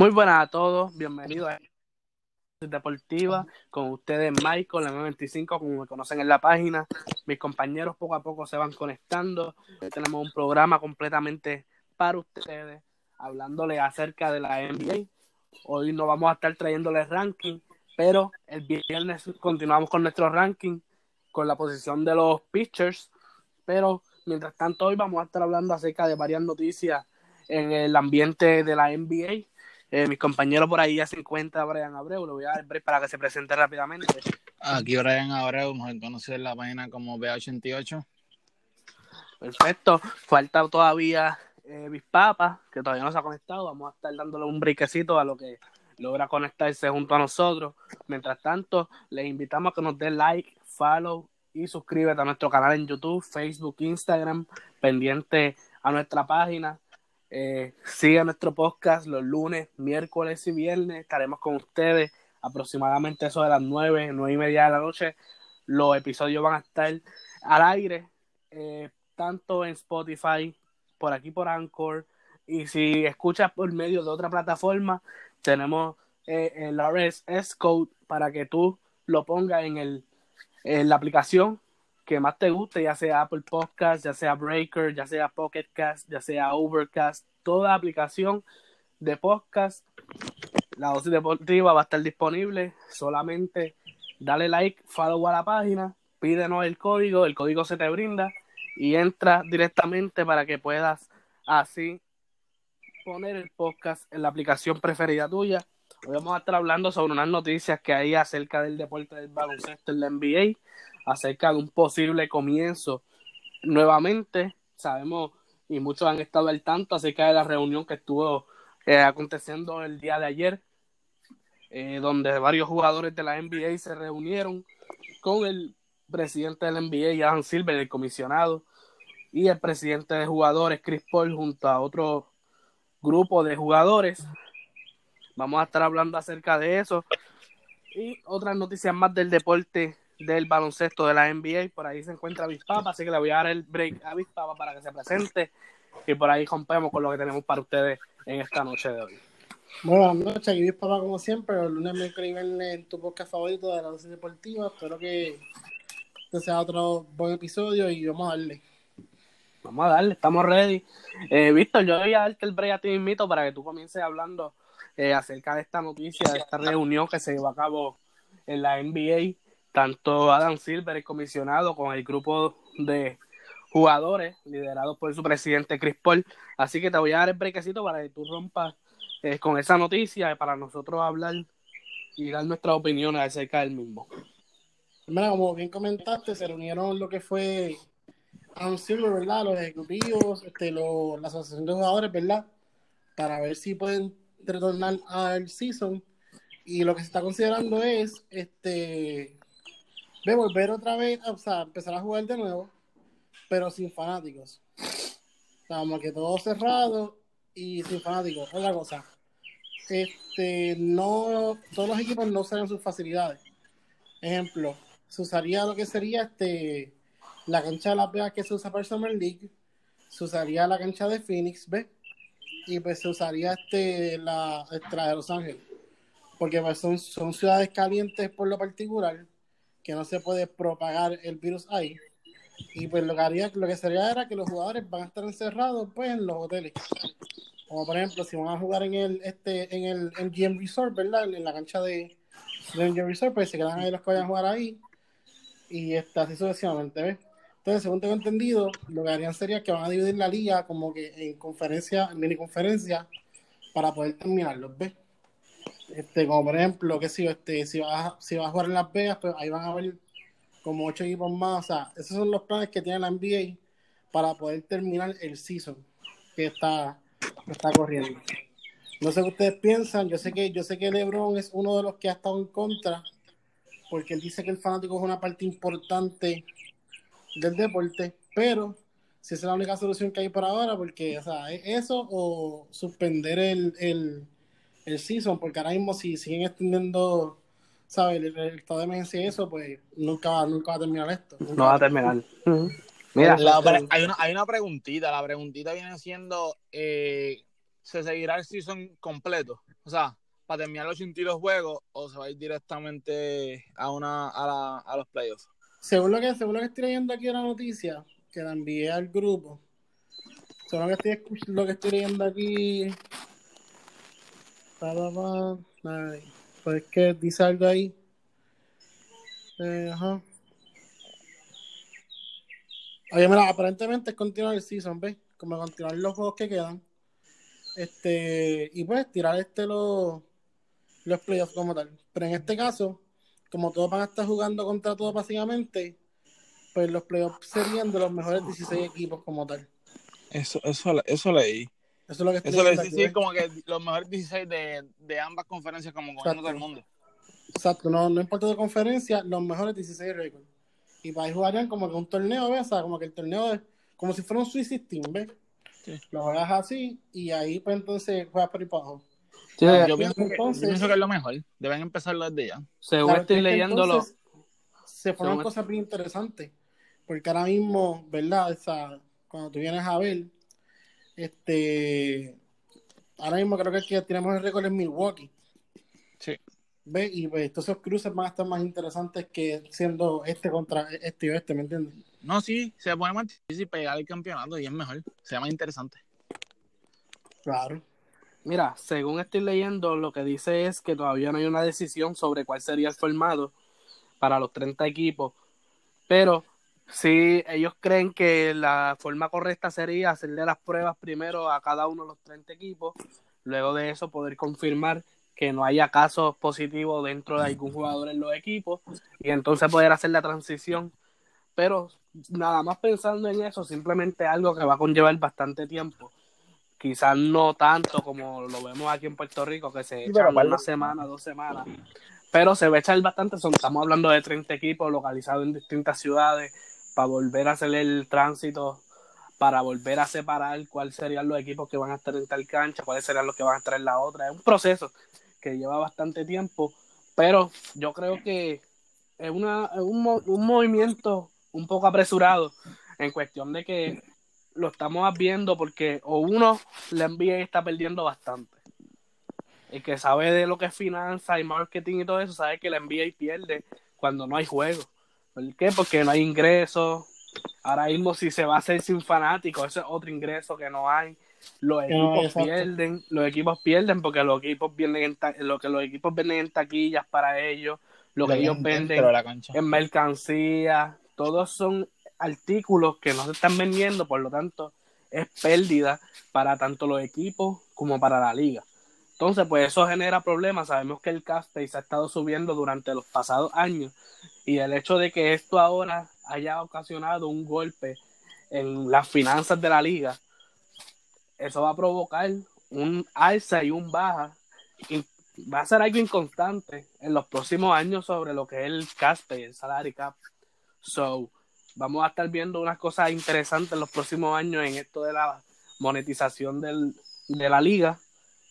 Muy buenas a todos, bienvenidos a Deportiva, con ustedes Michael, la 95, como me conocen en la página. Mis compañeros poco a poco se van conectando. Tenemos un programa completamente para ustedes, hablándole acerca de la NBA. Hoy no vamos a estar trayéndoles ranking, pero el viernes continuamos con nuestro ranking, con la posición de los pitchers. Pero mientras tanto, hoy vamos a estar hablando acerca de varias noticias en el ambiente de la NBA. Eh, mis compañeros por ahí ya se encuentra Brian Abreu, le voy a dar break para que se presente rápidamente. Aquí Brian Abreu, mejor conocido en la página como B88. Perfecto, falta todavía eh, Bispapa, que todavía no se ha conectado, vamos a estar dándole un brequecito a lo que logra conectarse junto a nosotros. Mientras tanto, les invitamos a que nos den like, follow y suscríbete a nuestro canal en YouTube, Facebook, Instagram, pendiente a nuestra página. Eh, sigue nuestro podcast los lunes, miércoles y viernes. Estaremos con ustedes aproximadamente eso de las nueve, nueve y media de la noche. Los episodios van a estar al aire, eh, tanto en Spotify, por aquí por Anchor. Y si escuchas por medio de otra plataforma, tenemos eh, el RSS code para que tú lo pongas en, el, en la aplicación que más te guste, ya sea Apple Podcast, ya sea Breaker, ya sea Pocket Cast, ya sea Overcast, toda aplicación de podcast, la dosis deportiva va a estar disponible. Solamente dale like, follow a la página, pídenos el código, el código se te brinda y entra directamente para que puedas así poner el podcast en la aplicación preferida tuya. Hoy vamos a estar hablando sobre unas noticias que hay acerca del deporte del baloncesto en la NBA acerca de un posible comienzo nuevamente. Sabemos y muchos han estado al tanto acerca de la reunión que estuvo eh, aconteciendo el día de ayer, eh, donde varios jugadores de la NBA se reunieron con el presidente de la NBA, Adam Silver, el comisionado, y el presidente de jugadores, Chris Paul, junto a otro grupo de jugadores. Vamos a estar hablando acerca de eso y otras noticias más del deporte del baloncesto de la NBA. Por ahí se encuentra Bispapa, así que le voy a dar el break a Bispapa para que se presente y por ahí rompemos con lo que tenemos para ustedes en esta noche de hoy. Buenas noches, aquí Bispapa como siempre, los lunes, miércoles y viernes en tu podcast favorito de la dosis deportiva. Espero que este sea otro buen episodio y vamos a darle. Vamos a darle, estamos ready. Eh, Víctor, yo voy a darte el break a ti mismito para que tú comiences hablando eh, acerca de esta noticia, de esta reunión que se llevó a cabo en la NBA tanto Adam Silver, el comisionado, con el grupo de jugadores liderados por su presidente Chris Paul. Así que te voy a dar el brequecito para que tú rompas eh, con esa noticia para nosotros hablar y dar nuestras opiniones acerca del mismo. Mira, como bien comentaste, se reunieron lo que fue Adam Silver, ¿verdad? Los ejecutivos, este, lo, la asociación de jugadores, ¿verdad? Para ver si pueden retornar al season. Y lo que se está considerando es este de volver otra vez, o sea, empezar a jugar de nuevo, pero sin fanáticos. O sea, como que todo cerrado y sin fanáticos. Otra cosa, este, no, todos los equipos no usarían sus facilidades. Ejemplo, se usaría lo que sería este, la cancha de Las Vegas que se usa para el Summer League, se usaría la cancha de Phoenix. Y pues se usaría este, la extra de Los Ángeles. Porque pues, son, son ciudades calientes por lo particular que no se puede propagar el virus ahí. Y pues lo que haría, lo que sería era que los jugadores van a estar encerrados pues en los hoteles. Como por ejemplo, si van a jugar en el este en el MGM Resort, ¿verdad? En, la cancha de, de MGM Resort, pues se quedan ahí los que vayan a jugar ahí. Y está así sucesivamente, ¿ves? Entonces, según tengo entendido, lo que harían sería que van a dividir la liga como que en conferencia, en mini conferencia, para poder terminarlos, ¿ves? Este, como por ejemplo, que si, este, si vas si vas a jugar en Las Vegas, pues ahí van a haber como ocho equipos más. O sea, esos son los planes que tiene la NBA para poder terminar el season. que está, está corriendo. No sé qué ustedes piensan, yo sé que yo sé que LeBron es uno de los que ha estado en contra, porque él dice que el fanático es una parte importante del deporte, pero si es la única solución que hay por ahora, porque, o sea, ¿es eso o suspender el, el, el season, porque ahora mismo si siguen extendiendo, ¿sabes? El, el estado de emergencia y eso, pues nunca va, nunca va a terminar esto. Nunca No va a terminar. Mira, La hay, una, hay una preguntita. La preguntita viene siendo: eh, ¿se seguirá el season completo? O sea, para terminar los 82 juegos o se va a ir directamente a, una, a, la- a los playoffs. Según lo que, según lo que estoy leyendo aquí en la noticia, que la envié al grupo, según lo que estoy, lo que estoy leyendo aquí, pues es que dice algo ahí. Eh, ajá. Oye, mira, aparentemente es continuar el season, ¿ves? Como continuar los juegos que quedan. Este, y pues tirar este los, los playoffs como tal. Pero en este caso, como todos van a estar jugando contra todos básicamente, pues los playoffs serían de los mejores 16 equipos como tal. Eso, eso, eso leí. Eso es lo que estoy Eso viendo dice aquí, como que los mejores 16 de, de ambas conferencias, como con todo el mundo. Exacto, no, no importa de conferencia, los mejores 16 récords. Y para ahí jugarían como que un torneo, ¿ves? O sea, como que el torneo es como si fuera un Swiss System, ¿ves? Sí. Lo juegas así y ahí pues entonces juegas por ahí para abajo. sí, Yo pienso, que, yo pienso que es lo mejor. Deben empezarlo desde ya. según Claro, estoy es leyéndolo, entonces Se forman según- cosas bien interesantes. Porque ahora mismo, ¿verdad? O sea, cuando tú vienes a ver, este. Ahora mismo creo que el que tenemos el récord es Milwaukee. Sí. ¿Ves? Y pues, estos esos cruces van a estar más interesantes que siendo este contra este y este, ¿me entiendes? No, sí, se pone más difícil pegar el campeonato y es mejor. Se llama interesante. Claro. Mira, según estoy leyendo, lo que dice es que todavía no hay una decisión sobre cuál sería el formato para los 30 equipos, pero sí, ellos creen que la forma correcta sería hacerle las pruebas primero a cada uno de los 30 equipos, luego de eso poder confirmar que no haya casos positivos dentro de algún jugador en los equipos y entonces poder hacer la transición. Pero nada más pensando en eso, simplemente algo que va a conllevar bastante tiempo quizás no tanto como lo vemos aquí en Puerto Rico, que se echan una semana, dos semanas, pero se va a echar bastante, son, estamos hablando de 30 equipos localizados en distintas ciudades, para volver a hacer el tránsito, para volver a separar cuáles serían los equipos que van a estar en tal cancha, cuáles serían los que van a estar en la otra, es un proceso que lleva bastante tiempo, pero yo creo que es, una, un, un movimiento un poco apresurado en cuestión de que lo estamos viendo porque o uno la NBA está perdiendo bastante. El que sabe de lo que es finanzas y marketing y todo eso sabe que la NBA pierde cuando no hay juego. ¿Por qué? Porque no hay ingresos. Ahora mismo si se va a hacer sin fanáticos, ese es otro ingreso que no hay. Los no equipos pierden, los equipos pierden porque los equipos venden en lo que los equipos venden en taquillas para ellos, lo que ellos venden en mercancía, todos son artículos que no se están vendiendo, por lo tanto es pérdida para tanto los equipos como para la liga. Entonces, pues eso genera problemas. Sabemos que el casting se ha estado subiendo durante los pasados años y el hecho de que esto ahora haya ocasionado un golpe en las finanzas de la liga, eso va a provocar un alza y un baja va a ser algo inconstante en los próximos años sobre lo que es el cast el salary cap. So, vamos a estar viendo unas cosas interesantes en los próximos años en esto de la monetización del, de la liga,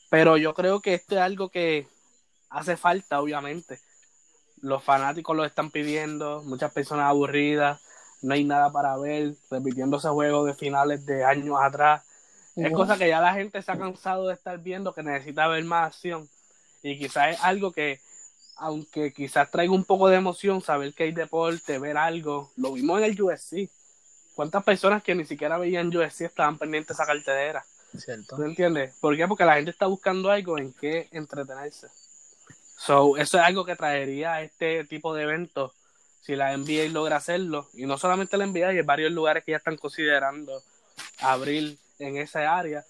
pero yo creo que esto es algo que hace falta, obviamente. Los fanáticos lo están pidiendo, muchas personas aburridas, no hay nada para ver, repitiendo ese juego de finales de años atrás. Es cosa que ya la gente se ha cansado de estar viendo, que necesita ver más acción. Y quizás es algo que, aunque quizás traiga un poco de emoción, saber que hay deporte, ver algo. Lo vimos en el USC. ¿Cuántas personas que ni siquiera veían USC estaban pendientes de esa cartelera? ¿Cierto? ¿Tú entiendes? ¿Por qué? Porque la gente está buscando algo en que entretenerse. So, eso es algo que traería a este tipo de eventos si la NBA logra hacerlo. Y no solamente la NBA, hay varios lugares que ya están considerando abrir en esa área.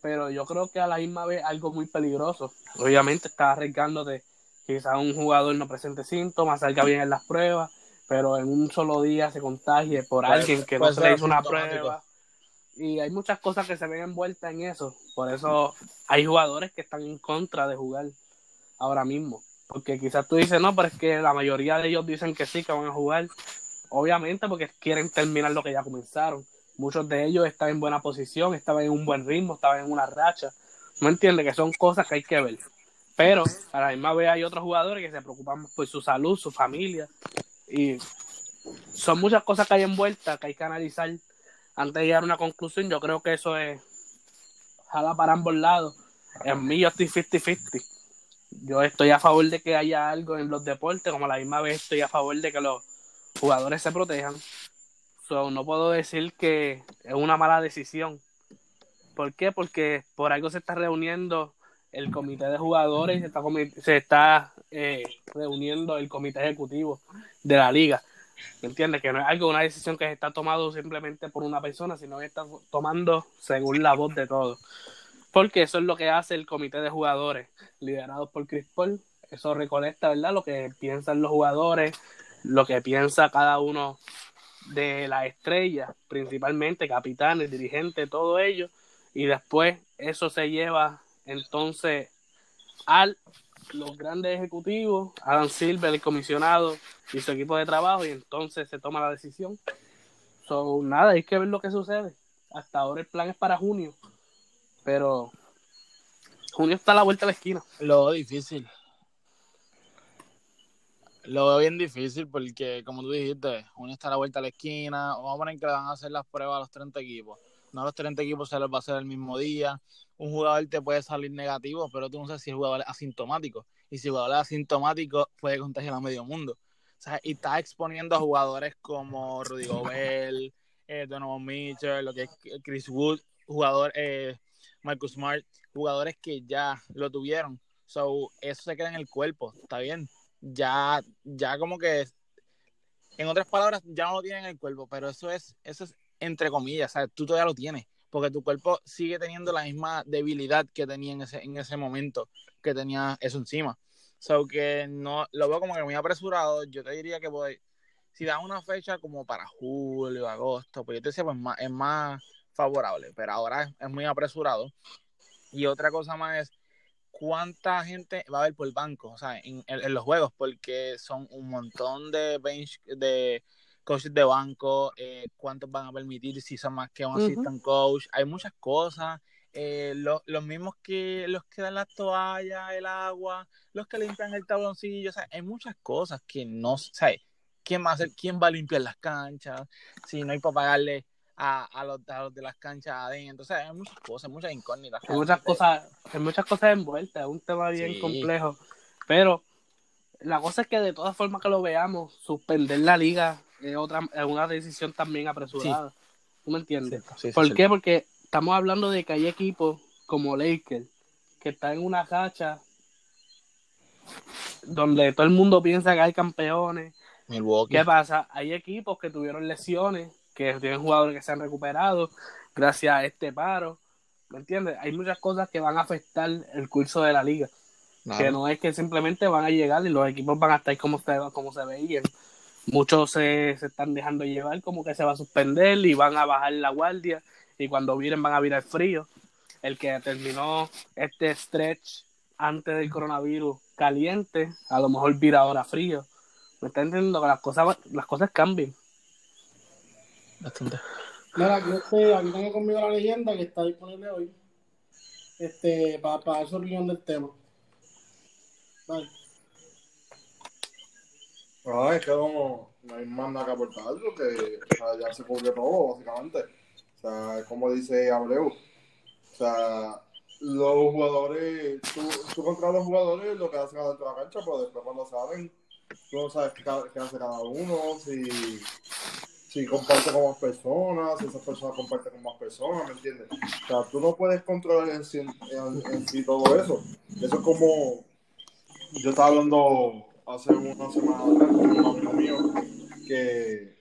Pero yo creo que a la misma vez algo muy peligroso. Obviamente está arriesgándote quizás un jugador no presente síntomas, salga bien en las pruebas, pero en un solo día se contagie por alguien que no se le hizo una prueba. Y hay muchas cosas que se ven envueltas en eso. Por eso hay jugadores que están en contra de jugar ahora mismo. Porque quizás tú dices, no, pero es que la mayoría de ellos dicen que sí, que van a jugar. Obviamente porque quieren terminar lo que ya comenzaron. Muchos de ellos están en buena posición, estaban en un buen ritmo, estaban en una racha. ¿No entiendes? Que son cosas que hay que ver. Pero a la misma vez hay otros jugadores que se preocupan por su salud, su familia. Y son muchas cosas que hay envueltas que hay que analizar antes de llegar a una conclusión. Yo creo que eso es jala para ambos lados. En mí yo estoy 50-50. Yo estoy a favor de que haya algo en los deportes, como la misma vez estoy a favor de que los jugadores se protejan. So, no puedo decir que es una mala decisión. ¿Por qué? Porque por algo se está reuniendo el comité de jugadores, se está, se está eh, reuniendo el comité ejecutivo de la liga. ¿Me entiendes? Que no es algo, una decisión que está tomando simplemente por una persona, sino que está tomando según la voz de todos. Porque eso es lo que hace el comité de jugadores, liderado por Chris Paul. Eso recolecta, ¿verdad? Lo que piensan los jugadores, lo que piensa cada uno de las estrellas, principalmente capitanes, dirigentes, todo ello. Y después eso se lleva entonces al los grandes ejecutivos, Adam Silver, el comisionado y su equipo de trabajo, y entonces se toma la decisión. So, nada, hay que ver lo que sucede. Hasta ahora el plan es para junio, pero junio está a la vuelta de la esquina. Lo difícil. Lo veo bien difícil porque, como tú dijiste, junio está a la vuelta de la esquina. Vamos a poner que van a hacer las pruebas a los 30 equipos. No los 30 equipos se les va a hacer el mismo día un jugador te puede salir negativo, pero tú no sabes si el jugador asintomático. Y si el jugador es asintomático, puede contagiar a medio mundo. O sea, y está exponiendo a jugadores como Rudy Gobert, eh, Donovan Mitchell, lo que es Chris Wood, jugador eh, Marcus Smart, jugadores que ya lo tuvieron. So, eso se queda en el cuerpo, está bien. Ya, ya como que, en otras palabras, ya no lo tienen en el cuerpo, pero eso es, eso es entre comillas, ¿sabes? Tú todavía lo tienes porque tu cuerpo sigue teniendo la misma debilidad que tenía en ese, en ese momento, que tenía eso encima. So que no, lo veo como que muy apresurado. Yo te diría que voy, si da una fecha como para julio, agosto, pues yo te decía, pues más, es más favorable, pero ahora es, muy apresurado. Y otra cosa más es cuánta gente va a haber por el banco, o sea, en, en los juegos, porque son un montón de bench, de coaches de banco, eh, cuántos van a permitir, si son más que un assistant coach, hay muchas cosas. Eh, los mismos que los que dan las toallas, el agua, los que limpian el tabloncillo, o sea, hay muchas cosas que no, sé ¿quién va a hacer, quién va a limpiar las canchas? Si no hay para pagarle a, a, los, de las canchas adentro, o sea, hay muchas cosas, muchas incógnitas. Hay muchas cosas, hay muchas cosas envueltas, es un tema bien complejo, pero la cosa es que de todas formas que lo veamos, suspender la liga es otra es una decisión también apresurada. ¿Tú me entiendes? ¿Por qué? Porque estamos hablando de que hay equipos como Lakers que están en una cacha donde todo el mundo piensa que hay campeones. ¿Qué pasa? Hay equipos que tuvieron lesiones, que tienen jugadores que se han recuperado gracias a este paro. ¿Me entiendes? Hay muchas cosas que van a afectar el curso de la liga. Que no es que simplemente van a llegar y los equipos van a estar como se, como se veían. Muchos se, se están dejando llevar como que se va a suspender y van a bajar la guardia y cuando vienen van a virar frío. El que terminó este stretch antes del coronavirus caliente, a lo mejor vira ahora frío. ¿Me está entendiendo? Que las cosas, las cosas cambian. Bastante. Mira, yo estoy, aquí tengo conmigo la leyenda que está disponible hoy. Este, para, para dar su opinión del tema. Vale. No, es que no, no hay más nada que aportar, porque ya se cubrió todo, básicamente. O sea, como dice Abreu. O sea, los jugadores, tú, tú controlas los jugadores lo que hacen adentro de la cancha, pero después cuando salen, tú no sabes qué, hace cada uno, si, si comparte con más personas, si esas personas comparten con más personas, ¿me entiendes? O sea, tú no puedes controlar en en sí todo eso. Eso es como, yo estaba hablando hace una semana atrás con un amigo mío que,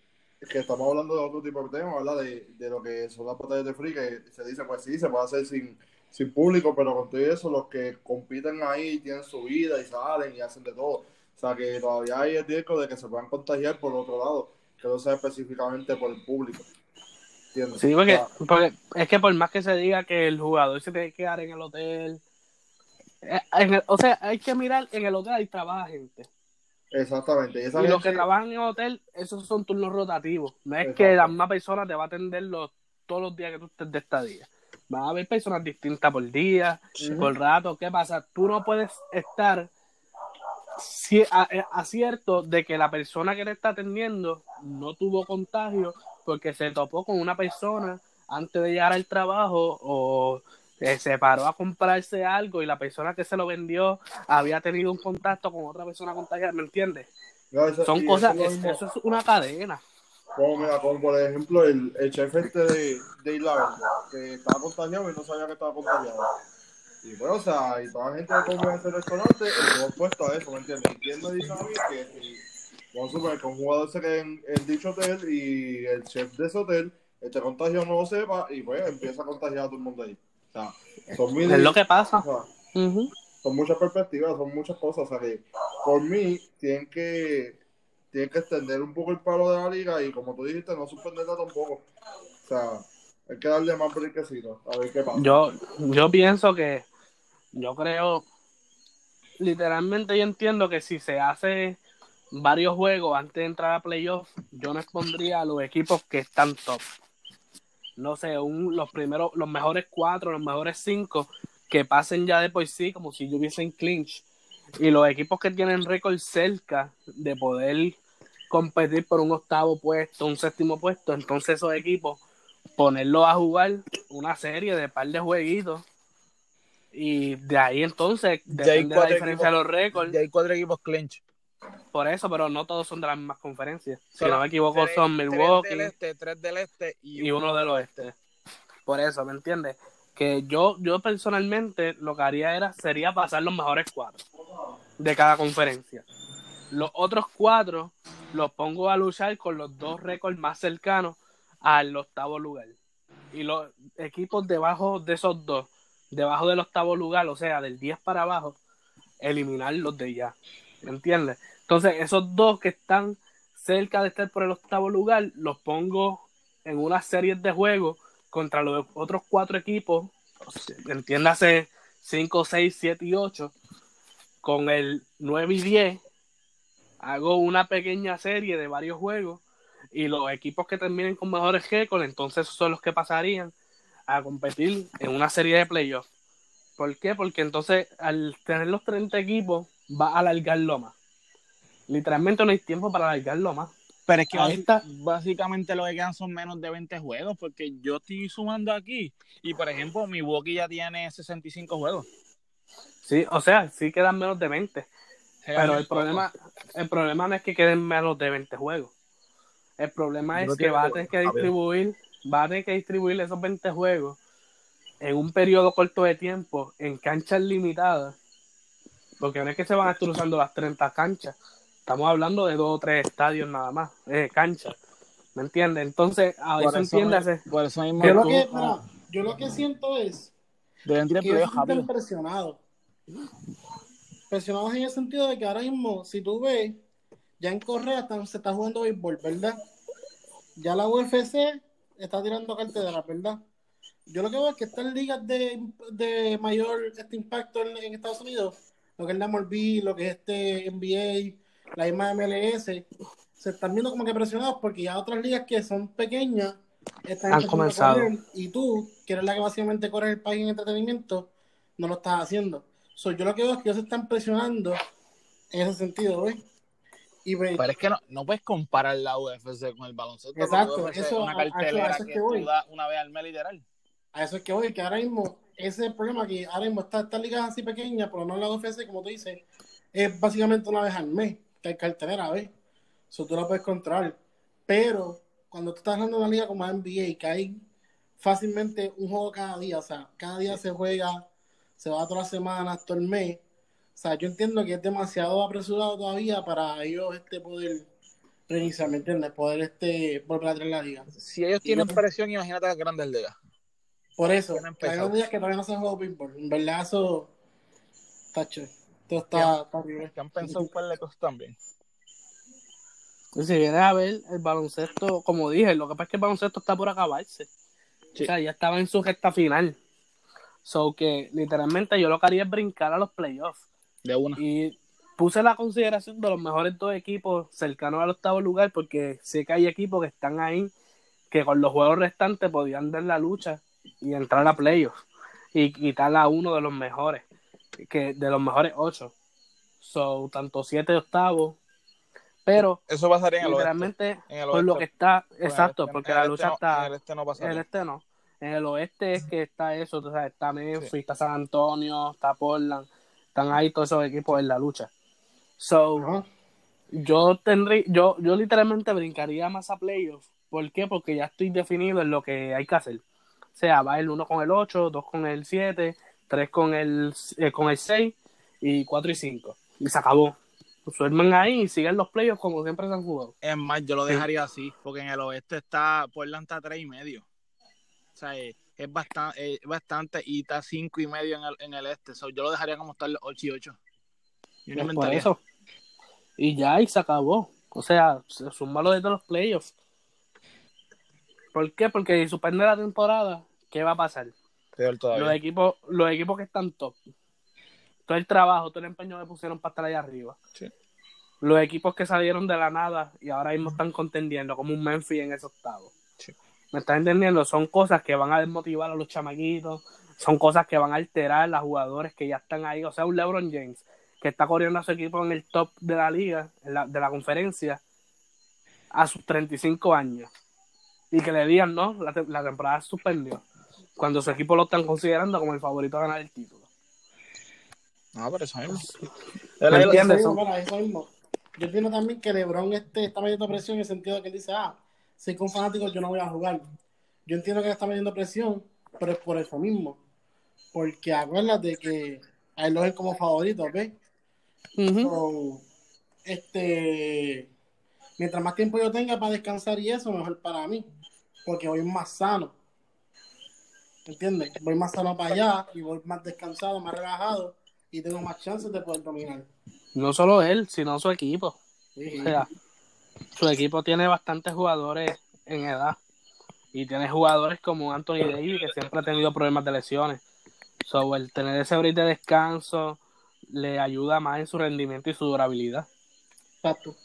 que estamos hablando de otro tipo de tema, ¿verdad? De, de lo que son las batallas de free, que se dice, pues sí, se puede hacer sin, sin público, pero con todo eso, los que compiten ahí tienen su vida y salen y hacen de todo. O sea que todavía hay el riesgo de que se puedan contagiar por otro lado, que no sea específicamente por el público. ¿Entiendes? Sí, porque, O sea, porque es que por más que se diga que el jugador se tiene que quedar en el hotel, eh, en el- o sea, hay que mirar en el hotel ahí trabaja gente. Exactamente. Y, esa Y los que trabajan en el hotel, esos son turnos rotativos. No es que la misma persona te va a atender los, todos los días que tú estés de estadía. Va a haber personas distintas por día, por rato. ¿Qué pasa? Tú no puedes estar acierto de que la persona que te está atendiendo no tuvo contagio porque se topó con una persona antes de llegar al trabajo o eh, se paró a comprarse algo y la persona que se lo vendió había tenido un contacto con otra persona contagiada, ¿me entiendes? no, eso- Son cosas, es- eso es una cadena. Como, mira, como por ejemplo el, el chef este de, de Isla que estaba contagiado y no sabía que estaba contagiado. Y bueno, o sea, y toda la gente que come en ese restaurante estuvo expuesto a eso, ¿me entiendes? Me dice a mí que si, vamos a suponer que un jugador se quede en, en dicho hotel y el chef de ese hotel, este contagio no lo sepa y pues empieza a contagiar a todo el mundo ahí. O sea, son mil, Es lo que pasa. o sea, Ujú. son muchas perspectivas, son muchas cosas. O sea que por mí tienen que tienen que extender un poco el palo de la liga y como tú dijiste, no suspenderla tampoco. O sea, hay que darle más brinquecitos, a ver qué pasa. Yo, yo pienso que, yo creo, literalmente yo entiendo que si se hace varios juegos antes de entrar a playoff, yo no expondría a los equipos que están top. No sé, un, los primeros, los mejores cuatro, los mejores cinco, que pasen ya de por sí, como si yo hubiese en clinch. Y los equipos que tienen récord cerca de poder competir por un octavo puesto, un séptimo puesto, entonces esos equipos ponerlos a jugar una serie de par de jueguitos y de ahí entonces depende de la diferencia de los récords Ya hay cuatro equipos clinch. Por eso pero no todos son de las mismas conferencias. Si no me equivoco Tres- son Tres Milwaukee del este, tres del este y, y uno del oeste. Por eso me entiendes que yo yo personalmente lo que haría era sería pasar los mejores cuatro de cada conferencia. Los otros cuatro los pongo a luchar con los dos récords más cercanos al octavo lugar. Y los equipos debajo de esos dos debajo del octavo lugar o sea del 10 para abajo eliminar los de ya ¿entiendes? Entonces esos dos que están cerca de estar por el octavo lugar los pongo en una serie de juegos contra los otros cuatro equipos, entiéndase 5, 6, 7 y 8, con el 9 y 10, hago una pequeña serie de varios juegos y los equipos que terminen con mejores récords, entonces son los que pasarían a competir en una serie de playoffs. ¿Por qué? Porque entonces al tener los 30 equipos va a alargarlo más. Literalmente no hay tiempo para alargarlo más. Pero es que está. básicamente lo que quedan son menos de 20 juegos, porque yo estoy sumando aquí. Y por ejemplo, Milwaukee ya tiene 65 juegos. Sí, o sea, sí quedan menos de 20. Pero el problema, el problema no es que queden menos de 20 juegos. El problema es que tengo va a tener que distribuir, va a tener que distribuir esos 20 juegos en un periodo corto de tiempo, en canchas limitadas, porque no es que se van a estar usando las 30 canchas, estamos hablando de dos o tres estadios nada más, eh, canchas, ¿me entiendes? Entonces, a Por eso eso, entiéndase, por eso mismo Yo lo que, mira, yo lo que siento es deben que ellos playoffs están rápido. presionados. Presionados en el sentido de que ahora mismo, si tú ves, ya en Correa están- se está jugando béisbol, ¿verdad? Ya la UFC está tirando cartera, ¿verdad? Yo lo que veo es que estas ligas de, de mayor este impacto en, en Estados Unidos, lo que es la MLB, lo que es este NBA, la misma MLS, se están viendo como que presionados porque ya otras ligas que son pequeñas están Han empezando a comenzado. correr, y tú, que eres la que básicamente corre el país en entretenimiento, no lo estás haciendo. So, yo lo que veo es que ellos se están presionando en ese sentido, ¿ves? Y pues, Pero es que no, no puedes comparar la UFC con el baloncesto. Exacto, eso- una a- a- a cartelera eso es que, que tú voy. das una vez al mes literal. a eso es que voy, que ahora mismo, ese es el problema, que ahora mismo está esta liga así pequeña, por lo menos la UFC, como tú dices, es básicamente una vez al mes, cartelera, ¿ves? Eso tú lo puedes controlar. Pero cuando tú estás hablando de una liga como la NBA, que hay fácilmente un juego cada día, o sea, cada día se juega, se va todas las semanas, todo el mes. O sea, yo entiendo que es demasiado apresurado todavía para ellos este poder reiniciar, ¿me entiendes? Poder este volver a traer la liga. Si ellos tienen presión, imagínate las grandes ligas. Por eso, hay unos días que todavía no se juega pinball. En verdad, eso está chévere. Todo está, está horrible. Que han pensado un par de cosas también. Y si vienes a ver el baloncesto, como dije, lo que pasa es que el baloncesto está por acabarse. Sí. O sea, ya estaba en su gesta final. So que literalmente yo lo que haría es brincar a los playoffs. De una. Y puse la consideración de los mejores dos equipos cercanos al octavo lugar porque sé que hay equipos que están ahí que con los juegos restantes podían dar la lucha y entrar a playoffs y quitar a uno de los mejores, que de los mejores ocho. So, tanto siete octavos. Pero Eso pasaría en el oeste. literalmente En el por lo oeste. que está, Pues exacto, este- porque la lucha este no- está En el este no en pasaría. el este no. En el oeste es que está eso, tú sabes, está Memphis, Sí. está San Antonio, está Portland, están ahí todos esos equipos en la lucha. So, yo tendría, yo, yo literalmente brincaría más a playoffs. ¿Por qué? Porque ya estoy definido en lo que hay que hacer. O sea, va el 1 con el 8, 2 con el 7, 3 con el, eh, con el 6 y 4 y 5. Y se acabó. Suelman ahí y siguen los playoffs como siempre se han jugado. Es más, yo lo dejaría así, porque en el oeste está Portland está tres y medio. O sea, es, es bastante, es bastante y está cinco y medio en el, en el este. So, yo lo dejaría como estar 8 y 8. Yo no Pues por inventaría. eso. Y ya, y se acabó. O sea, se suma lo de todos los playoffs. ¿Por qué? Porque si suspende la temporada, ¿qué va a pasar? Peor todavía. Los equipos, los equipos que están top. Todo el trabajo, todo el empeño que pusieron para estar ahí arriba. Sí. Los equipos que salieron de la nada y ahora mismo están contendiendo, como un Memphis en ese octavo. Sí. ¿Me estás entendiendo? Son cosas que van a desmotivar a los chamaquitos, son cosas que van a alterar a los jugadores que ya están ahí. O sea, un LeBron James que está corriendo a su equipo en el top de la liga, en la- de la conferencia, a sus 35 años. Y que le digan, no, la, te- la temporada suspendió. Cuando su equipo lo están considerando como el favorito a ganar el título. No, pero eso mismo. ¿Me entiendes? Eso mismo, eso mismo. Yo entiendo también que LeBron este, está metiendo presión en el sentido de que él dice, ah, si con fanáticos yo no voy a jugar. Yo entiendo que él está metiendo presión, pero es por eso mismo. Porque acuérdate que a él lo ven como favorito, ¿ves? So, este, mientras más tiempo yo tenga para descansar y eso, mejor para mí. Porque voy más sano. ¿Entiendes? Voy más sano para allá y voy más descansado, más relajado y tengo más chances de poder dominar. No solo él, sino su equipo. Sí. O sea, su equipo tiene bastantes jugadores en edad. Y tiene jugadores como Anthony Davis, que siempre ha tenido problemas de lesiones. So, el tener ese break de descanso le ayuda más en su rendimiento y su durabilidad. Exacto.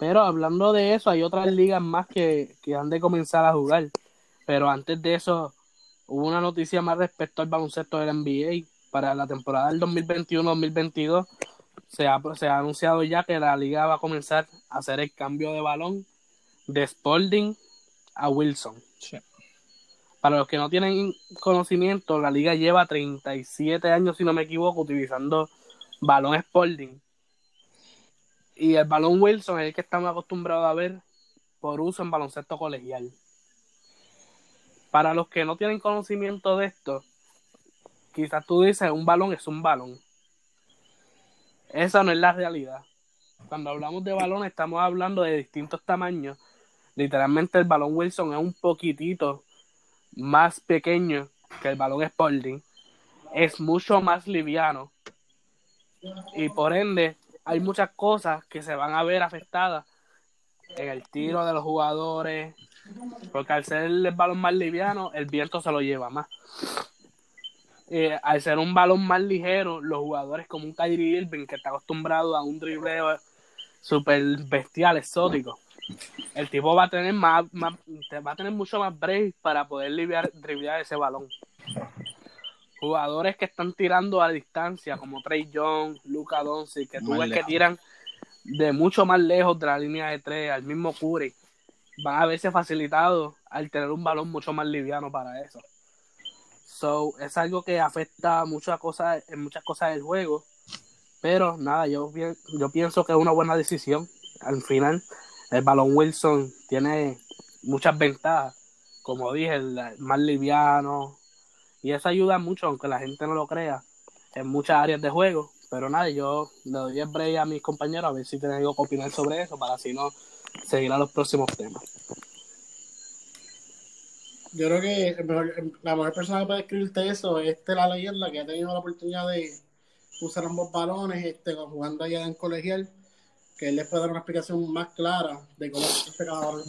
Pero hablando de eso, hay otras ligas más que, que han de comenzar a jugar. Pero antes de eso, hubo una noticia más respecto al baloncesto del NBA. Para la temporada del 2021-2022, se ha, se ha anunciado ya que la liga va a comenzar a hacer el cambio de balón de Spalding a Wilson. Sí. Para los que no tienen conocimiento, la liga lleva 37 años, si no me equivoco, utilizando balón Spalding. Y el balón Wilson es el que estamos acostumbrados a ver por uso en baloncesto colegial. Para los que no tienen conocimiento de esto, quizás tú dices un balón es un balón. Esa no es la realidad. Cuando hablamos de balón estamos hablando de distintos tamaños. Literalmente el balón Wilson es un poquitito más pequeño que el balón Spalding. Es mucho más liviano. Y por ende hay muchas cosas que se van a ver afectadas en el tiro de los jugadores. Porque al ser el balón más liviano, el viento se lo lleva más. Eh, al ser un balón más ligero, los jugadores como un Kyrie Irving que está acostumbrado a un dribleo super bestial, exótico, el tipo va a tener más, va a tener mucho más break para poder liviar, ese balón. Jugadores que están tirando a distancia, como Trey Young, Luca Doncic, que tú ves que tiran de mucho más lejos de la línea de tres, al mismo Curry, van a verse facilitados al tener un balón mucho más liviano para eso. So, es algo que afecta muchas cosas, en muchas cosas del juego. Pero nada, yo, yo pienso que es una buena decisión. Al final, el balón Wilson tiene muchas ventajas. Como dije, el más liviano. Y eso ayuda mucho, aunque la gente no lo crea, en muchas áreas de juego. Pero nada, yo le doy el break a mis compañeros a ver si tienen algo que opinar sobre eso, para así no seguir a los próximos temas. Yo creo que la mejor persona que puede escribirte eso es este, la leyenda que ha tenido la oportunidad de, usar ambos balones este, jugando allá en colegial, que él les puede dar una explicación más clara de cómo se cada balón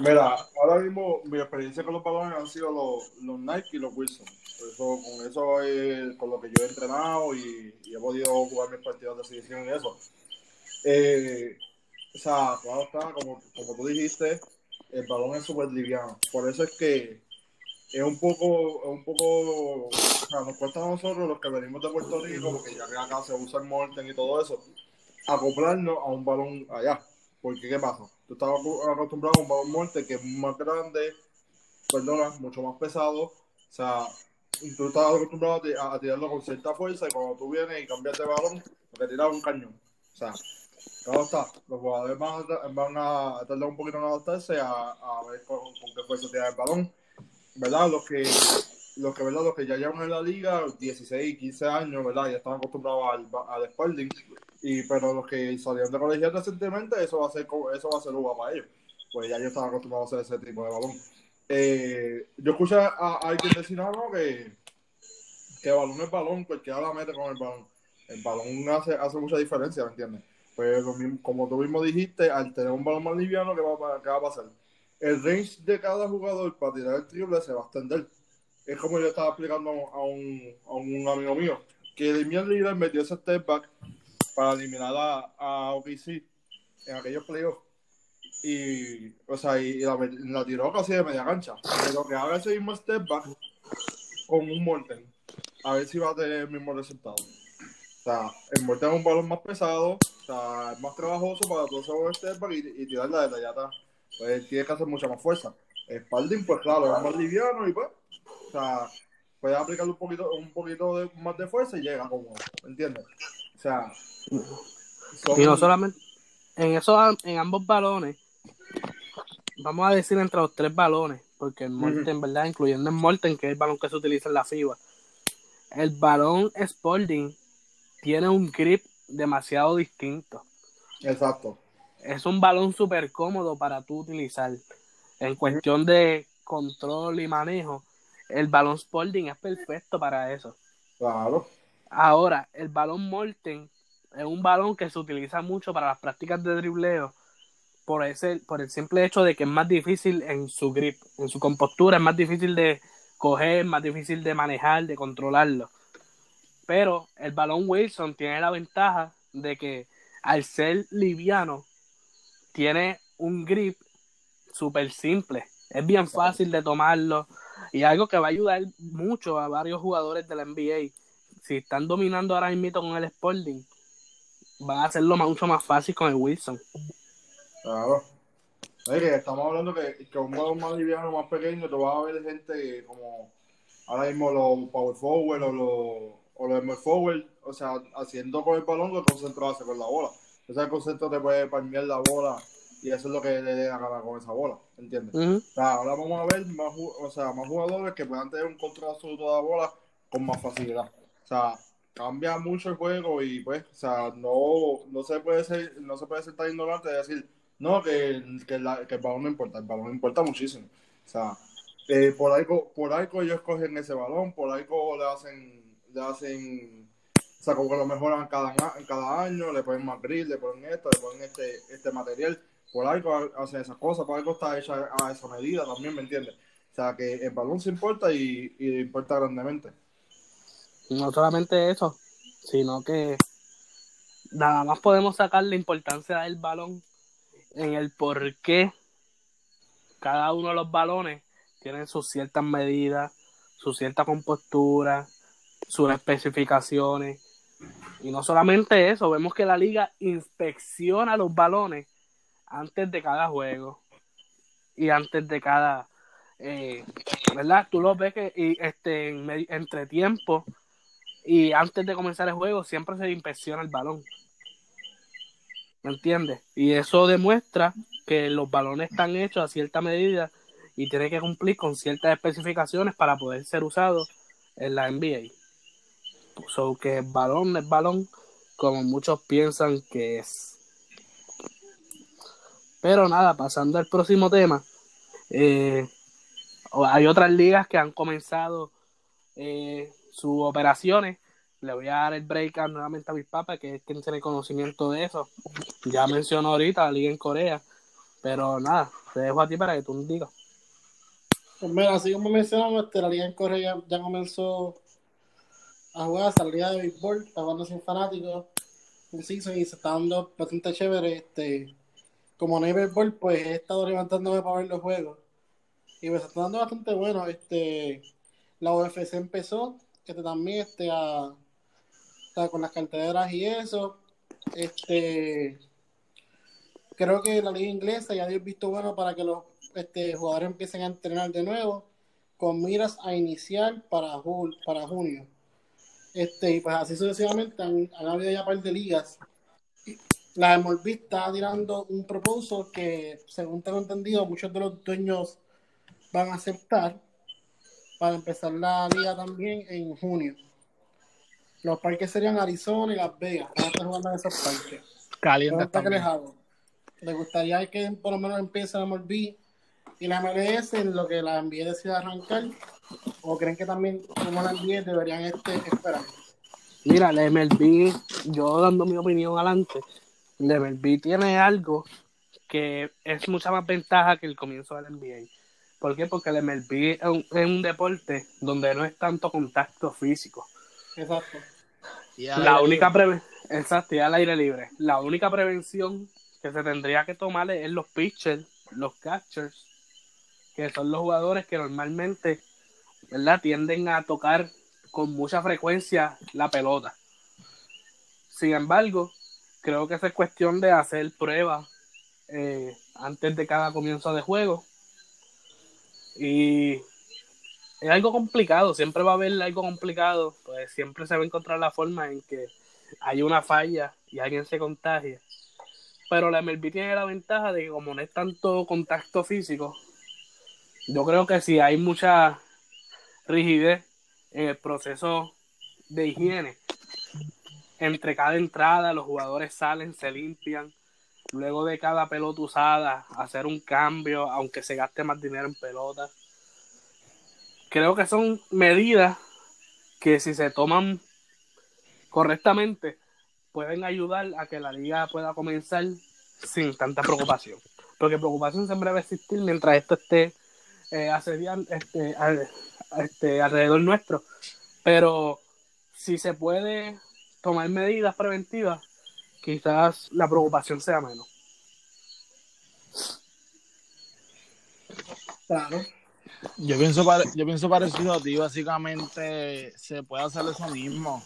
Mira, ahora mismo mi experiencia con los balones han sido los, los Nike y los Wilson. Eso, con eso es con lo que yo he entrenado y, he podido jugar mis partidos de selección y eso. Eh, o sea, claro está, como, como tú dijiste, el balón es súper liviano. Por eso es que es un poco, es un poco, o sea, nos cuesta a nosotros los que venimos de Puerto Rico, porque ya que acá se usa el Morten y todo eso, acoplarnos a un balón allá. Porque, ¿qué pasa? Tú estás acu- acostumbrado a un balón muerte que es más grande, perdona, mucho más pesado. O sea, tú estás acostumbrado a, ti- a tirarlo con cierta fuerza y cuando tú vienes y cambias de balón, que tiras un cañón. O sea, claro está, los jugadores van a, van a tardar un poquito en adaptarse a, a ver con, con qué fuerza tirar el balón. ¿Verdad? Los que, los que, ¿verdad? Los que ya llevan en la liga 16, 15 años, ¿verdad? Ya están acostumbrados al, al Spalding. Y, pero los que salieron de colegial recientemente, eso va a ser, eso va a ser uva para ellos. Pues ya ellos están acostumbrados a hacer ese tipo de balón. Eh, yo escuché a, a alguien decir algo que, que balón es balón, cualquiera la mete con el balón. El balón hace, hace mucha diferencia, ¿me entiendes? Pues como tú mismo dijiste, al tener un balón más liviano, ¿qué va, a pa- qué va a pasar? El range de cada jugador para tirar el triple se va a extender. Es como yo estaba explicando a un, a un amigo mío, que Damian Lillard metió ese step back para eliminar a, a OKC en aquellos playoffs. Y, o sea, y, la, la tiró casi de media cancha. Pero que haga ese mismo step back con un Morten. A ver si va a tener el mismo resultado. O sea, el Morten es un balón más pesado, o sea, es más trabajoso para todo ese step back y, y tirarla desde allá atrás. Pues tiene que hacer mucha más fuerza. Spalding, pues claro, es más liviano y pues, o sea, puede aplicarle un poquito, un poquito más de fuerza y llega como, ¿entiendes? O sea, son- Y no solamente en esos en ambos balones, vamos a decir entre los tres balones, porque el Morten, ¿verdad? Incluyendo el Morten, que es el balón que se utiliza en la FIBA. El balón Spalding tiene un grip demasiado distinto. Exacto. Es un balón súper cómodo para tú utilizar. En cuestión de control y manejo, el balón Spalding es perfecto para eso. Claro. Ahora, el balón Morten es un balón que se utiliza mucho para las prácticas de dribleo por ese, por el simple hecho de que es más difícil en su grip, en su compostura, es más difícil de coger, más difícil de manejar, de controlarlo. Pero el balón Wilson tiene la ventaja de que al ser liviano, tiene un grip súper simple. Es bien fácil de tomarlo y algo que va a ayudar mucho a varios jugadores de la NBA. Si están dominando ahora mismo con el Sporting, van a hacerlo mucho más fácil con el Wilson. Claro. Que estamos hablando que, que un balón más liviano, más pequeño, tú vas a ver gente como ahora mismo los power forward o los, o los small forward, o sea, haciendo con el balón lo concentrarse con la bola. O sea, el concentro te puede palmear la bola y eso es lo que le dé a ganar con esa bola, ¿entiendes? Ujú. O sea, ahora vamos a ver más, o sea, más jugadores que puedan tener un control absoluto de la bola con más facilidad. O sea, cambia mucho el juego y pues, o sea, no, no se puede ser, no se puede ser tan ignorante de decir, no, que, que, la- que el balón no importa, el balón importa muchísimo. O sea, eh, por algo, por algo ellos cogen ese balón, por algo le hacen, le hacen, o sea, como que lo mejoran cada, cada año, le ponen más grill, le ponen esto, le ponen este, este material, por algo hacen esas cosas, por algo está hecha a esa medida también, ¿me entiendes? O sea, que el balón se importa y, y importa grandemente. No solamente eso, sino que nada más podemos sacar la importancia del balón en el por qué cada uno de los balones tienen sus ciertas medidas, su cierta compostura, sus especificaciones. Y no solamente eso, vemos que la liga inspecciona los balones antes de cada juego y antes de cada, eh, ¿verdad? Tú los ves que y, este, en entre tiempo y antes de comenzar el juego siempre se inspecciona el balón. ¿Me entiendes? Y eso demuestra que los balones están hechos a cierta medida y tienen que cumplir con ciertas especificaciones para poder ser usados en la NBA. So que el balón es balón como muchos piensan que es. Pero nada, pasando al próximo tema. eh, hay otras ligas que han comenzado eh, sus operaciones. Le voy a dar el break nuevamente a mis papas, que es quien tiene conocimiento de eso. Ya mencionó ahorita la liga en Corea, pero nada, te dejo a ti para que tú nos digas. Pues mira, así como mencionamos, este, la liga en Corea ya, comenzó a jugar, esa liga de béisbol, está jugando sin fanáticos, un season y se está dando bastante chévere. Este, como no hay béisbol, pues he estado levantándome para ver los juegos. Y me está dando bastante bueno. Este, la UFC empezó, este también, este, a, con las carteleras y eso. Este, creo que la liga inglesa ya dio visto bueno para que los este, jugadores empiecen a entrenar de nuevo con miras a iniciar para, jul- para junio. Este, y pues así sucesivamente han, han habido ya un par de ligas. La MLB está tirando un proposal que, según tengo entendido, muchos de los dueños van a aceptar para empezar la liga también en junio. Los parques serían Arizona y Las Vegas. Van a estar jugando en esos parques. Caliente Pregunta que les también. hago. ¿Les gustaría que por lo menos empiece la MLB y la MLS en lo que la NBA decida arrancar? ¿O creen que también, como la NBA, deberían este, esperar? Mira, la MLB, yo dando mi opinión adelante, la MLB tiene algo que es mucha más ventaja que el comienzo del NBA. ¿Por qué? Porque el MLB es un, es un deporte donde no es tanto contacto físico. Exacto. Y La única libre. pre Exacto, y al aire libre. La única prevención que se tendría que tomar es los pitchers, los catchers, que son los jugadores que normalmente ¿verdad? tienden a tocar con mucha frecuencia la pelota. Sin embargo, creo que esa es cuestión de hacer pruebas eh, antes de cada comienzo de juego. Y es algo complicado, siempre va a haber algo complicado, pues siempre se va a encontrar la forma en que hay una falla y alguien se contagia. Pero la MLB tiene la ventaja de que como no es tanto contacto físico, yo creo que si hay mucha rigidez en el proceso de higiene, entre cada entrada los jugadores salen, se limpian, luego de cada pelota usada, hacer un cambio, aunque se gaste más dinero en pelota. Creo que son medidas que si se toman correctamente pueden ayudar a que la liga pueda comenzar sin tanta preocupación. Porque preocupación siempre va a existir mientras esto esté eh, este, este, alrededor nuestro. Pero si se puede tomar medidas preventivas, quizás la preocupación sea menos. Claro. Yo pienso, pare- yo pienso parecido a ti, básicamente se puede hacer eso mismo.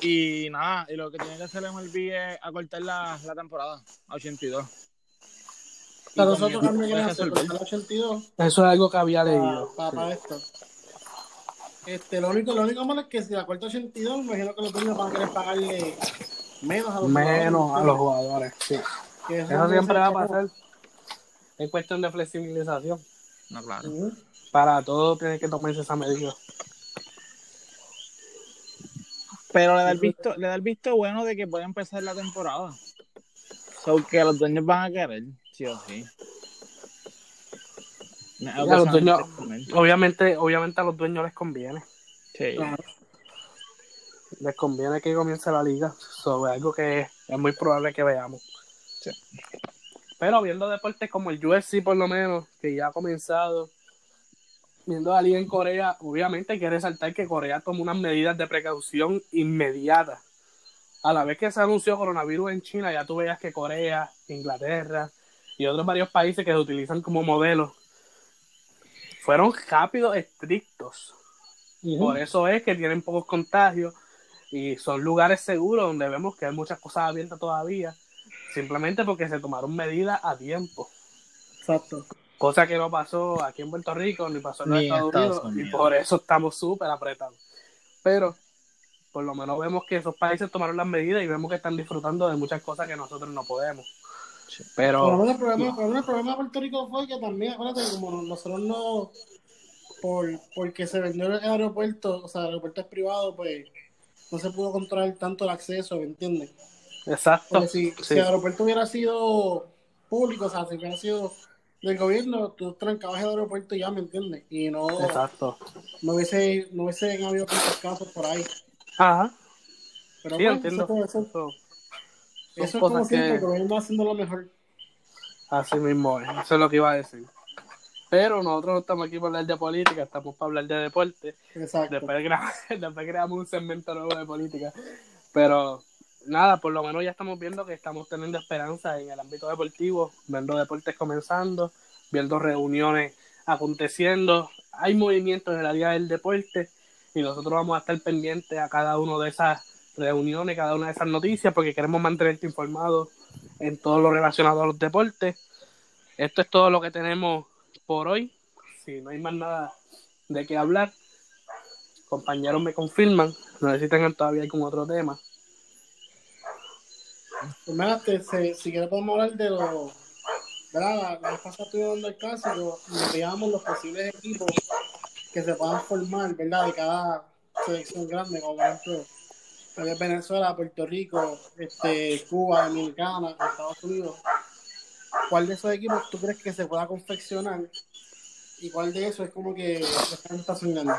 Y nada, y lo que tiene que hacer el MLB es acortar la, la temporada a 82. Y Para nosotros también quieren hacer resolver. el 82 Eso es algo que había leído. para, para esto. Este, lo único, lo único malo es que si la cuarta 82, me imagino que los dueños van a querer pagarle menos a los Menos a jugadores. los jugadores. Sí. Que Eso siempre va a pasar. Es cuestión de flexibilización. No, claro. Para todo tiene que tomarse esa medida. Pero le da el visto, le da el visto bueno de que puede empezar la temporada. So que los dueños van a querer, sí o sí. No, Ya, los dueños-. Obviamente, obviamente a los dueños les conviene. Sí. Claro. Les conviene que comience la liga. Sobre algo que es muy probable que veamos. Sí. Pero viendo deportes como el UFC, por lo menos, que ya ha comenzado, viendo la liga en Corea, obviamente hay que resaltar que Corea tomó unas medidas de precaución inmediatas. A la vez que se anunció coronavirus en China, ya tú veías que Corea, Inglaterra y otros varios países que se utilizan como modelos fueron rápidos, estrictos. Por eso es que tienen pocos contagios y son lugares seguros donde vemos que hay muchas cosas abiertas todavía, simplemente porque se tomaron medidas a tiempo. Exacto. Cosa que no pasó aquí en Puerto Rico ni pasó en los Estados, Estados Unidos, y por eso estamos súper apretados. Pero por lo menos vemos que esos países tomaron las medidas y vemos que están disfrutando de muchas cosas que nosotros no podemos. Por lo Pero menos el problema, por el problema de Puerto Rico fue que también, acuérdate, como nosotros no, por, porque se vendió el aeropuerto, o sea, el aeropuerto es privado, pues no se pudo controlar tanto el acceso, ¿me entiendes? exacto. Porque si, sí. si el aeropuerto hubiera sido público, o sea, si hubiera sido del gobierno, tú trancabas el aeropuerto y ya, ¿me entiendes? Y no, Exacto. no hubiese, no hubiese habido tantos casos por ahí. Ajá. Pero Sí, bueno, entiendo. eso, eso, son eso es como siempre, que- el gobierno haciendo lo mejor. Así mismo es, eso es lo que iba a decir. Pero nosotros no estamos aquí para hablar de política, estamos para hablar de deporte. Exacto. Después, creamos un segmento nuevo de política. Pero nada, por lo menos ya estamos viendo que estamos teniendo esperanza en el ámbito deportivo, viendo deportes comenzando, viendo reuniones aconteciendo. Hay movimiento en el área del deporte y nosotros vamos a estar pendientes a cada una de esas reuniones, cada una de esas noticias, porque queremos mantenerte informado en todo lo relacionado a los deportes. Esto es todo lo que tenemos por hoy. Si no hay más nada de qué hablar, compañeros me confirman. No sé si tengan todavía algún otro tema. Mira, te- se- si quieres podemos hablar de los... ¿verdad? La, vez pasada estuvimos dando el clásico y nos veíamos los posibles equipos que se puedan formar, ¿verdad? De cada selección grande, como por ejemplo Venezuela, Puerto Rico, este, Cuba, Dominicana, Estados Unidos. ¿Cuál de esos equipos tú crees que se pueda confeccionar? ¿Y cuál de esos es como que están está soñando?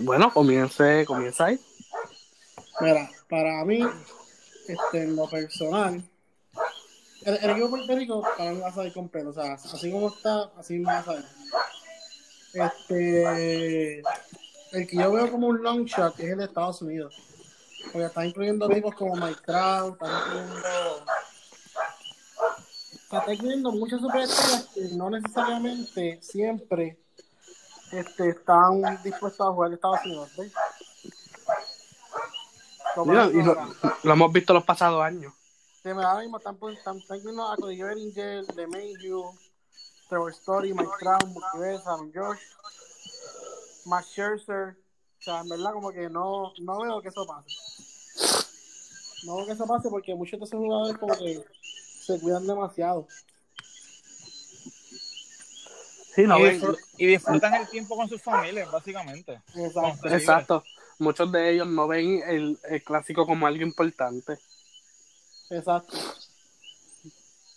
Bueno, comience, comienza ahí. Mira, para mí, este, en lo personal, el, el equipo de Puerto Rico para mí va a salir completo. O sea, así como está, así me va a salir. Este, el que yo veo como un long shot es el de Estados Unidos. Porque está incluyendo equipos como Mike Trout, está incluyendo. Sea, está incluyendo muchas superestrellas que no necesariamente siempre este, están dispuestos a jugar en Estados Unidos. y lo, hemos visto los pasados años. Sí, me ahora mismo están, están, viendo a Cody Bellinger, LeMahieu, Trevor Story, Mike Trout, Mookie Betts, Aaron Josh, Max Scherzer. O sea, en verdad como que no, no veo que eso pase. No veo que eso pase porque muchos de esos jugadores como que se cuidan demasiado. Sí, no y, disfr- y disfrutan el tiempo con sus familias, básicamente. Exacto. Exacto. Muchos de ellos no ven el, el clásico como algo importante. Exacto.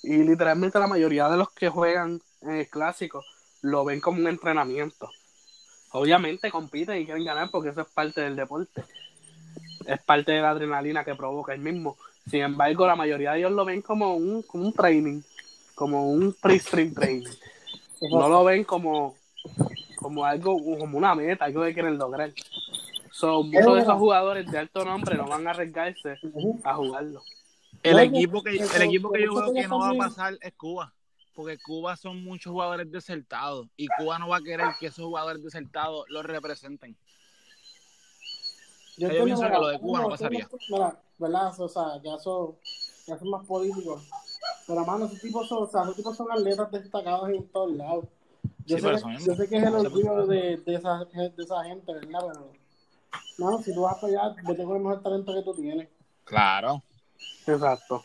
Y literalmente la mayoría de los que juegan en el clásico lo ven como un entrenamiento. Obviamente compiten y quieren ganar porque eso es parte del deporte. Es parte de la adrenalina que provoca el mismo. Sin embargo, la mayoría de ellos lo ven como un, como un training, como un pre-stream training. No lo ven como, como algo, como una meta, algo que quieren lograr. So, muchos de esos jugadores de alto nombre no van a arriesgarse a jugarlo. El equipo que, el equipo que yo veo que no va a pasar es Cuba. Porque Cuba son muchos jugadores desertados. Y Cuba no va a querer que esos jugadores desertados los representen. Yo Yo pienso que lo de Cuba no pasaría. Mira, ¿verdad? O sea, ya son, ya son más políticos. Pero, mano, esos tipos son, o sea, esos tipos son atletas destacados en todos lados. Yo, Sí, sé, que, yo sé que es el orgullo de, de, esa, de esa gente, ¿verdad? Pero, no, si tú vas para allá, vete con el mejor talento que tú tienes. Claro. Exacto.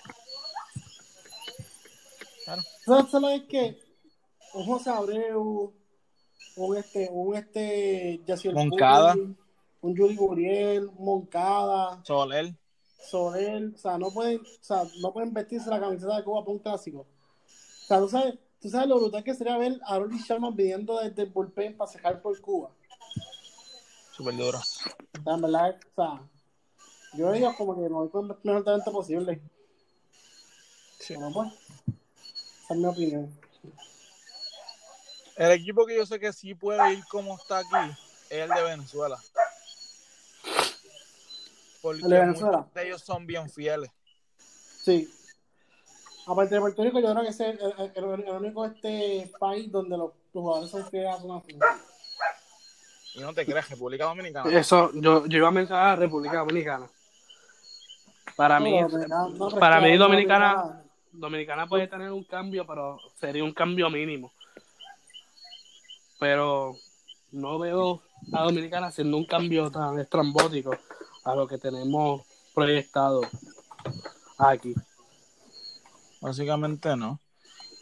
¿Sabes solo es que un José Abreu, un este, un este, Yaciel Moncada. Un Yuri Guriel, Moncada, Soler. Soler, o sea, no pueden, o sea, no pueden vestirse la camiseta de Cuba para un clásico. O sea, tú sabes, tú sabes lo brutal que sería ver a Rolly Sharma pidiendo desde el bullpen para cejar por Cuba. Súper duro. O sea, en verdad, o sea, yo digo como que me voy con el mejor talento posible. Sí. Bueno, pues, esa es mi opinión. El equipo que yo sé que sí puede ir como está aquí es el de Venezuela. Porque muchos de ellos son bien fieles. Sí. Aparte de Puerto Rico, yo creo que es el, el- el- el único este país donde los, los jugadores son fieles a su nación. Y no te crees, República Dominicana. Eso, yo, yo iba a mencionar a República Dominicana. Para mí, No, no, para mí Dominicana, Dominicana puede tener un cambio, pero sería un cambio mínimo. Pero no veo a Dominicana haciendo un cambio tan estrambótico a lo que tenemos proyectado aquí. Básicamente no.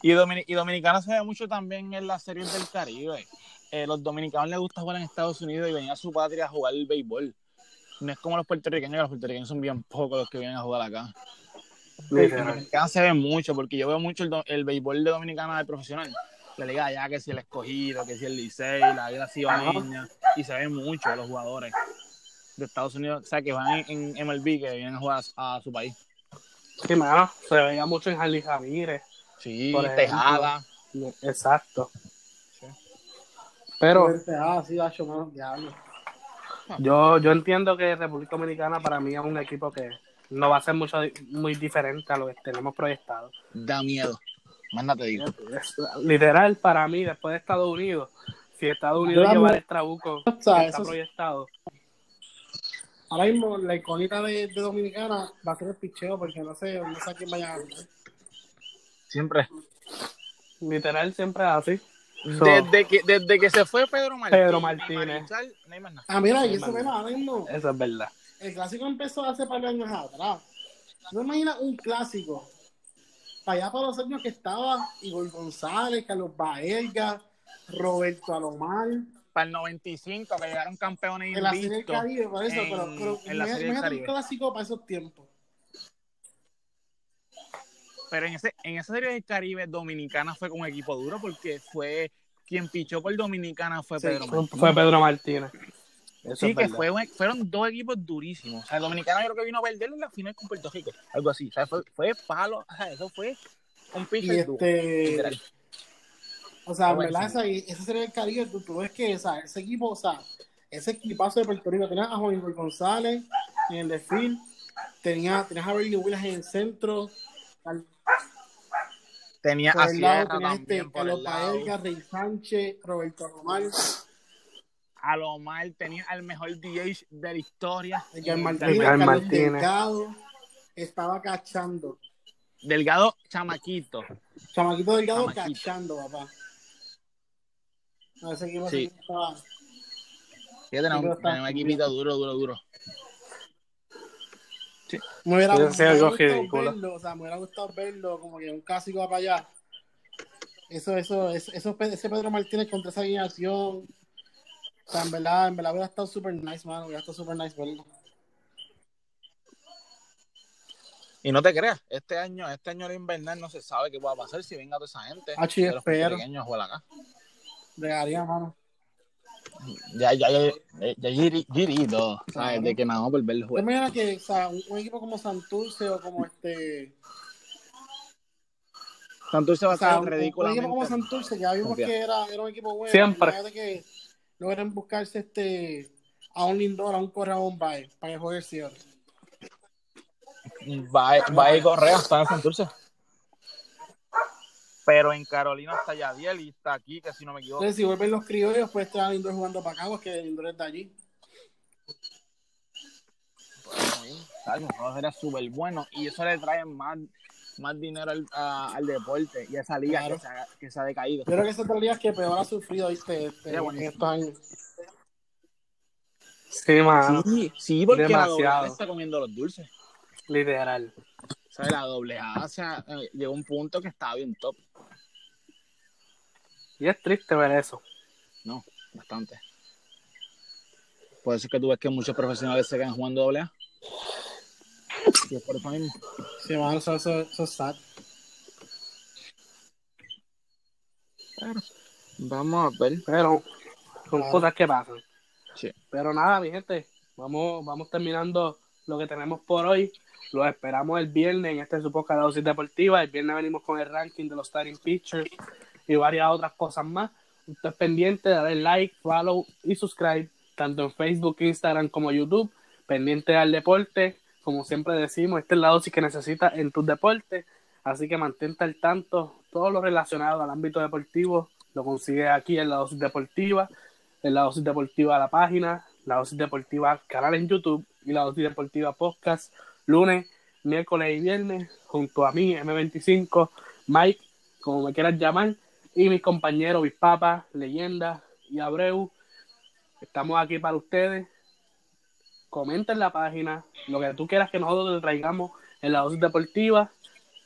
Y, Domini- y Dominicana se ve mucho también en las series del Caribe. Eh, los dominicanos les gusta jugar en Estados Unidos y venir a su patria a jugar el béisbol. No es como los puertorriqueños, que los puertorriqueños son bien pocos los que vienen a jugar acá. Literal. Dominicana se ve mucho, porque yo veo mucho el, el béisbol de Dominicana de profesional. La liga allá, que si el escogido, que si el Licey, la liga cibaeña, y se ve mucho los jugadores de Estados Unidos, o sea, que van en, en MLB, que vienen a jugar a, a su país. Sí, mano, se veía mucho en Harley Ramírez. Sí, Por. Tejada. Exacto. Pero Ah, sí, Dacho, mano, diablo. yo, yo entiendo que República Dominicana para mí es un equipo que no va a ser mucho, muy diferente a lo que tenemos proyectado. Da miedo. Más nada te digo. Literal, para mí, después de Estados Unidos, si Estados Unidos lleva el trabuco que está proyectado, ahora mismo la icónica de, de Dominicana va a ser el picheo, porque no sé, no sé a quién vaya a ganar. Siempre. literal siempre es así. So, Desde que, desde que se fue Pedro Martínez. Pedro Martínez. Marichal, no hay más nada. Ah, mira, y eso, mira, ahora mismo, eso es verdad. el clásico empezó hace par de años atrás. ¿No imaginas un clásico? Para allá para los años que estaba Igor González, Carlos Baelga, Roberto Alomar, Para el 95, que llegaron campeones en la Serie del. Caribe, por eso, en- pero, pero en la Serie un clásico para esos tiempos. Pero en, ese, en esa serie del Caribe, Dominicana fue con un equipo duro porque fue quien pichó por Dominicana fue Sí, Pedro Fue, Martínez. fue Pedro Martínez. Eso Sí, es que fue, fueron dos equipos durísimos. O sea, Dominicana yo creo que vino a perder en la final con Puerto Rico. Algo así. O sea, fue, fue palo. O sea, eso fue un Y este, literal. O sea, en Bueno, verdad, sí. esa, esa serie del Caribe, tú, tú ves que, o sea, ese equipo, o sea, ese equipazo de Puerto Rico, tenías a Juan González en el desfile, tenía, tenías a Bernie Willis en el centro, al, Tenía por a el lado tenías este, el Carlos lado. Baelga, Rey Sánchez, Roberto Román, A Lomar tenía al mejor DH de la historia. El Martínez, Carlos Martínez. Delgado, estaba cachando. Delgado Chamaquito. Chamaquito Delgado Chamaquito. cachando, papá. No, ese equipo, Sí. estaba... Sí, tenemos, Sí, pero está- tenemos un equipito duro, duro, duro. Me hubiera, me sí, hubiera gustado ridículo. verlo, o sea, me hubiera gustado verlo como que un clásico para allá. Eso, eso, eso, eso, ese Pedro Martínez contra esa alineación. O sea, en verdad, en verdad hubiera estado super nice, mano. Hubiera estado super nice verlo. Y no te creas, este año, este año de invernal no se sabe qué va a pasar si venga toda esa gente. Ah, sí, de los espero. pequeños a acá. Regaría, mano. Ya, ya, ya, ya, ya giri- girito, ¿sabes? De que nada más por ver el ¿Te juego. imaginas que, o sea, un, un equipo como Santurce o como este. Santurce va O a ser un, un equipo como Santurce, ya vimos Confía. que era, era un equipo bueno. Siempre. Que logran buscarse este a un Lindor, a un Correa, a un Bay para que juegue el cierre. Va, va a ir Correa, está en Santurce. Pero en Carolina está Yadiel y está aquí, que si no me equivoco. Entonces, si vuelven los criollos, pues estar Lindor jugando para acá, porque Lindor está allí. ¿sabes? Eso sería súper bueno y eso le trae más, más dinero al, a- al deporte y a esa liga Claro. que, se ha, que se ha decaído. Yo creo que esa es la liga que peor ha sufrido. Este, Sería en estos años. Sí, mano. Sí, sí, porque Demasiado. está comiendo los dulces. Literal. ¿Sabes? La doble A o sea, eh, llegó a un punto que estaba bien top. Y es triste ver eso. No, bastante. Por eso es que tú ves que muchos profesionales se quedan jugando doble A. Y es por eso mismo. Sí, mano, eso, eso, eso es sad. Vamos a ver. Pero son Claro. cosas que pasan. Sí. Pero nada, mi gente, vamos, vamos terminando lo que tenemos por hoy. Los esperamos el viernes en este de dosis deportiva. El viernes venimos con el ranking de los starting pitchers y varias otras cosas más. Usted es pendiente, darle like, follow y subscribe, tanto en Facebook, Instagram como YouTube. Pendiente al deporte, como siempre decimos, esta es la dosis que necesitas en tus deportes. Así que mantente al tanto. Todo lo relacionado al ámbito deportivo lo consigues aquí en la dosis deportiva en la dosis deportiva la página, la dosis deportiva canal en YouTube y la dosis deportiva podcast lunes, miércoles y viernes junto a mí, M25, Mike, como me quieras llamar, y mis compañeros Bispapa, Leyenda y Abreu. Estamos aquí para ustedes. Comenta en la página lo que tú quieras que nosotros te traigamos en la dosis deportiva.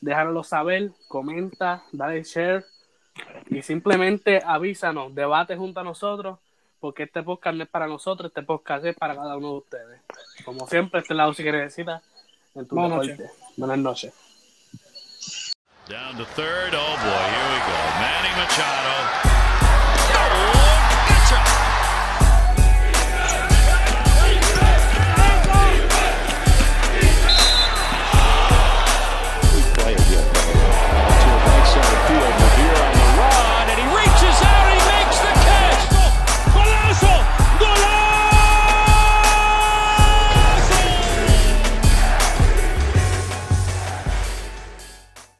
Déjanoslo saber, comenta, dale share y simplemente avísanos, debate junto a nosotros, porque este podcast no es para nosotros, este podcast es para cada uno de ustedes. Como siempre, este lado si que necesitas en tu Buenas. Buenas noches. Down to third. Oh boy, here we go. Manny Machado.